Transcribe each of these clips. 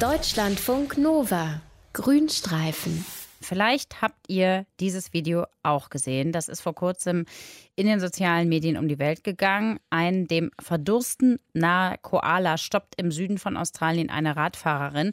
Deutschlandfunk Nova. Grünstreifen. Vielleicht habt ihr dieses Video auch gesehen. Das ist vor kurzem in den sozialen Medien um die Welt gegangen. Ein dem Verdursten nahe Koala stoppt im Süden von Australien eine Radfahrerin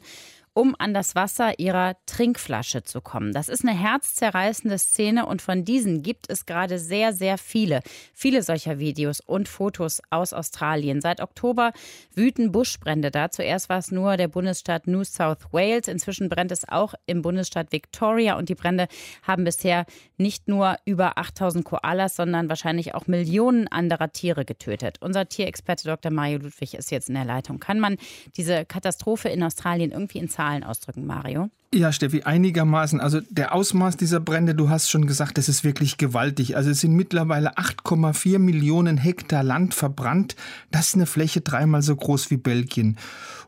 um an das Wasser ihrer Trinkflasche zu kommen. Das ist eine herzzerreißende Szene und von diesen gibt es gerade sehr, sehr viele. Viele solcher Videos und Fotos aus Australien. Seit Oktober wüten Buschbrände da. Zuerst war es nur der Bundesstaat New South Wales. Inzwischen brennt es auch im Bundesstaat Victoria und die Brände haben bisher nicht nur über 8000 Koalas, sondern wahrscheinlich auch Millionen anderer Tiere getötet. Unser Tierexperte Dr. Mario Ludwig ist jetzt in der Leitung. Kann man diese Katastrophe in Australien irgendwie in Zahlen Zahlen ausdrücken, Mario? Ja, Steffi, einigermaßen. Also der Ausmaß dieser Brände, du hast schon gesagt, das ist wirklich gewaltig. Also es sind mittlerweile 8,4 Millionen Hektar Land verbrannt. Das ist eine Fläche dreimal so groß wie Belgien.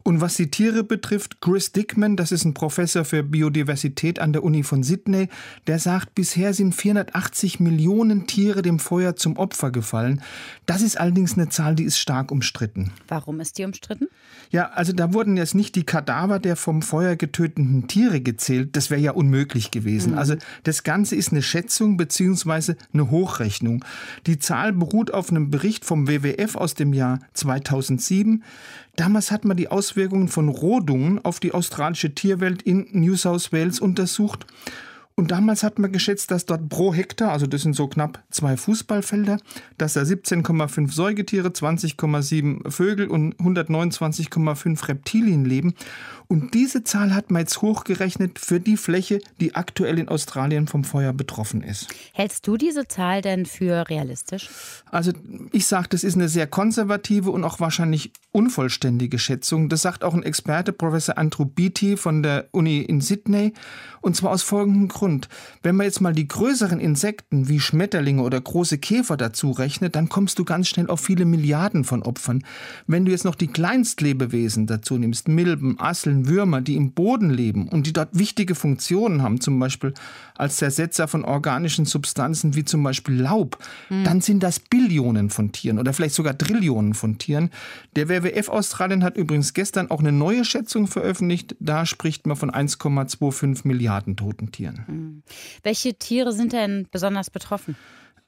Und was die Tiere betrifft, Chris Dickman, das ist ein Professor für Biodiversität an der Uni von Sydney, der sagt, bisher sind 480 Millionen Tiere dem Feuer zum Opfer gefallen. Das ist allerdings eine Zahl, die ist stark umstritten. Warum ist die umstritten? Ja, also da wurden jetzt nicht die Kadaver der vom Feuer getöteten Tiere gezählt. Das wäre ja unmöglich gewesen. Mhm. Also das Ganze ist eine Schätzung beziehungsweise eine Hochrechnung. Die Zahl beruht auf einem Bericht vom WWF aus dem Jahr 2007. Damals hat man die Auswirkungen von Rodungen auf die australische Tierwelt in New South Wales untersucht. Und damals hat man geschätzt, dass dort pro Hektar, also das sind so knapp zwei Fußballfelder, dass da 17,5 Säugetiere, 20,7 Vögel und 129,5 Reptilien leben. Und diese Zahl hat man jetzt hochgerechnet für die Fläche, die aktuell in Australien vom Feuer betroffen ist. Hältst du diese Zahl denn für realistisch? Also ich sage, das ist eine sehr konservative und auch wahrscheinlich unvollständige Schätzung. Das sagt auch ein Experte, Professor Andrew Beatty von der Uni in Sydney. Und zwar aus folgendem Grund. Wenn man jetzt mal die größeren Insekten wie Schmetterlinge oder große Käfer dazu rechnet, dann kommst du ganz schnell auf viele Milliarden von Opfern. Wenn du jetzt noch die Kleinstlebewesen dazu nimmst, Milben, Asseln, Würmer, die im Boden leben und die dort wichtige Funktionen haben, zum Beispiel als Zersetzer von organischen Substanzen wie zum Beispiel Laub, mhm. dann sind das Billionen von Tieren oder vielleicht sogar Trillionen von Tieren. Der WWF Australien hat übrigens gestern auch eine neue Schätzung veröffentlicht. Da spricht man von 1,25 Milliarden toten Tieren. Mhm. Welche Tiere sind denn besonders betroffen?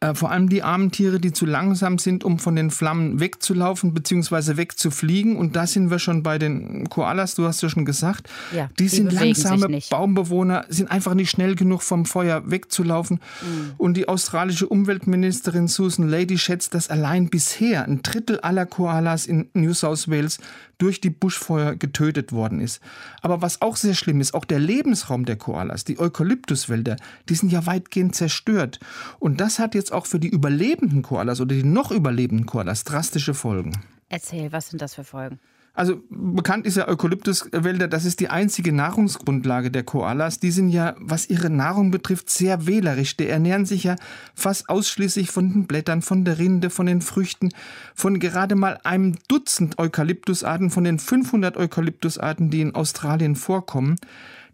Äh, vor allem die armen Tiere, die zu langsam sind, um von den Flammen wegzulaufen bzw. wegzufliegen. Und da sind wir schon bei den Koalas, du hast ja schon gesagt. Ja, die, die sind langsame Baumbewohner, sind einfach nicht schnell genug vom Feuer wegzulaufen. Mhm. Und die australische Umweltministerin Susan Lady schätzt, dass allein bisher ein Drittel aller Koalas in New South Wales durch die Buschfeuer getötet worden ist. Aber was auch sehr schlimm ist, auch der Lebensraum der Koalas, die Eukalyptuswälder, die sind ja weitgehend zerstört. Und das hat jetzt auch für die überlebenden Koalas oder die noch überlebenden Koalas drastische Folgen. Erzähl, was sind das für Folgen? Also bekannt ist ja Eukalyptuswälder, das ist die einzige Nahrungsgrundlage der Koalas. Die sind ja, was ihre Nahrung betrifft, sehr wählerisch. Die ernähren sich ja fast ausschließlich von den Blättern, von der Rinde, von den Früchten, von gerade mal einem Dutzend Eukalyptusarten, von den 500 Eukalyptusarten, die in Australien vorkommen.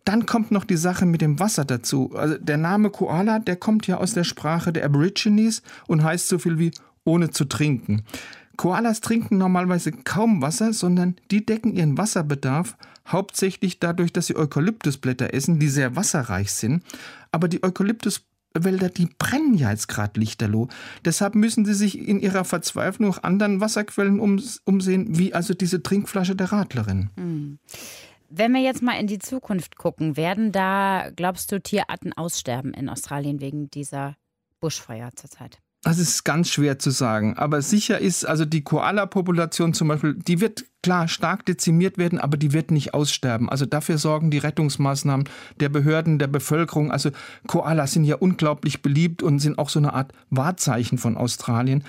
Dann kommt noch die Sache mit dem Wasser dazu. Also der Name Koala, der kommt ja aus der Sprache der Aborigines und heißt so viel wie ohne zu trinken. Koalas trinken normalerweise kaum Wasser, sondern die decken ihren Wasserbedarf hauptsächlich dadurch, dass sie Eukalyptusblätter essen, die sehr wasserreich sind. Aber die Eukalyptuswälder, die brennen ja jetzt gerade lichterloh. Deshalb müssen sie sich in ihrer Verzweiflung nach anderen Wasserquellen umsehen, wie also diese Trinkflasche der Radlerin. Hm. Wenn wir jetzt mal in die Zukunft gucken, werden da, glaubst du, Tierarten aussterben in Australien wegen dieser Buschfeuer zurzeit? Das ist ganz schwer zu sagen. Aber sicher ist, also die Koala-Population zum Beispiel, die wird klar stark dezimiert werden, aber die wird nicht aussterben. Also dafür sorgen die Rettungsmaßnahmen der Behörden, der Bevölkerung. Also Koalas sind ja unglaublich beliebt und sind auch so eine Art Wahrzeichen von Australien.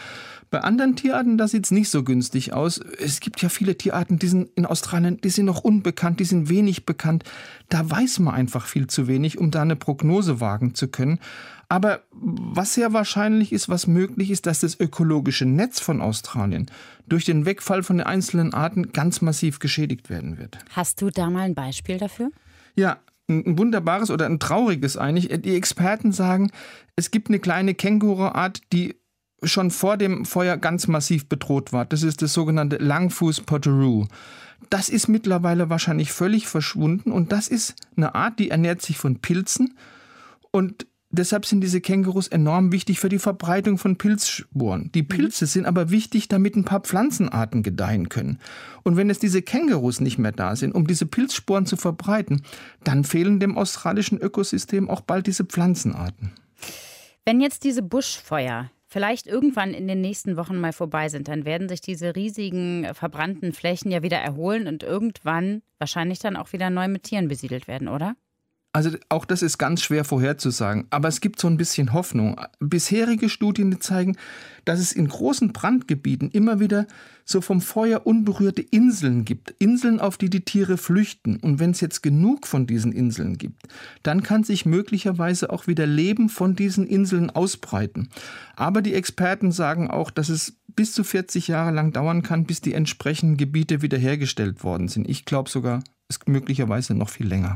Bei anderen Tierarten, da sieht es nicht so günstig aus. Es gibt ja viele Tierarten, die sind in Australien, die sind noch unbekannt, die sind wenig bekannt. Da weiß man einfach viel zu wenig, um da eine Prognose wagen zu können. Aber was sehr wahrscheinlich ist, was möglich ist, dass das ökologische Netz von Australien durch den Wegfall von den einzelnen Arten ganz massiv geschädigt werden wird. Hast du da mal ein Beispiel dafür? Ja, ein wunderbares oder ein trauriges eigentlich. Die Experten sagen, es gibt eine kleine Känguruart, die schon vor dem Feuer ganz massiv bedroht war. Das ist das sogenannte Langfuß Potteroo. Das ist mittlerweile wahrscheinlich völlig verschwunden und das ist eine Art, die ernährt sich von Pilzen und Deshalb sind diese Kängurus enorm wichtig für die Verbreitung von Pilzsporen. Die mhm. Pilze sind aber wichtig, damit ein paar Pflanzenarten gedeihen können. Und wenn jetzt diese Kängurus nicht mehr da sind, um diese Pilzsporen zu verbreiten, dann fehlen dem australischen Ökosystem auch bald diese Pflanzenarten. Wenn jetzt diese Buschfeuer vielleicht irgendwann in den nächsten Wochen mal vorbei sind, dann werden sich diese riesigen verbrannten Flächen ja wieder erholen und irgendwann wahrscheinlich dann auch wieder neu mit Tieren besiedelt werden, oder? Also auch das ist ganz schwer vorherzusagen, aber es gibt so ein bisschen Hoffnung. Bisherige Studien zeigen, dass es in großen Brandgebieten immer wieder so vom Feuer unberührte Inseln gibt. Inseln, auf die die Tiere flüchten. Und wenn es jetzt genug von diesen Inseln gibt, dann kann sich möglicherweise auch wieder Leben von diesen Inseln ausbreiten. Aber die Experten sagen auch, dass es bis zu 40 Jahre lang dauern kann, bis die entsprechenden Gebiete wiederhergestellt worden sind. Ich glaube sogar, es ist möglicherweise noch viel länger.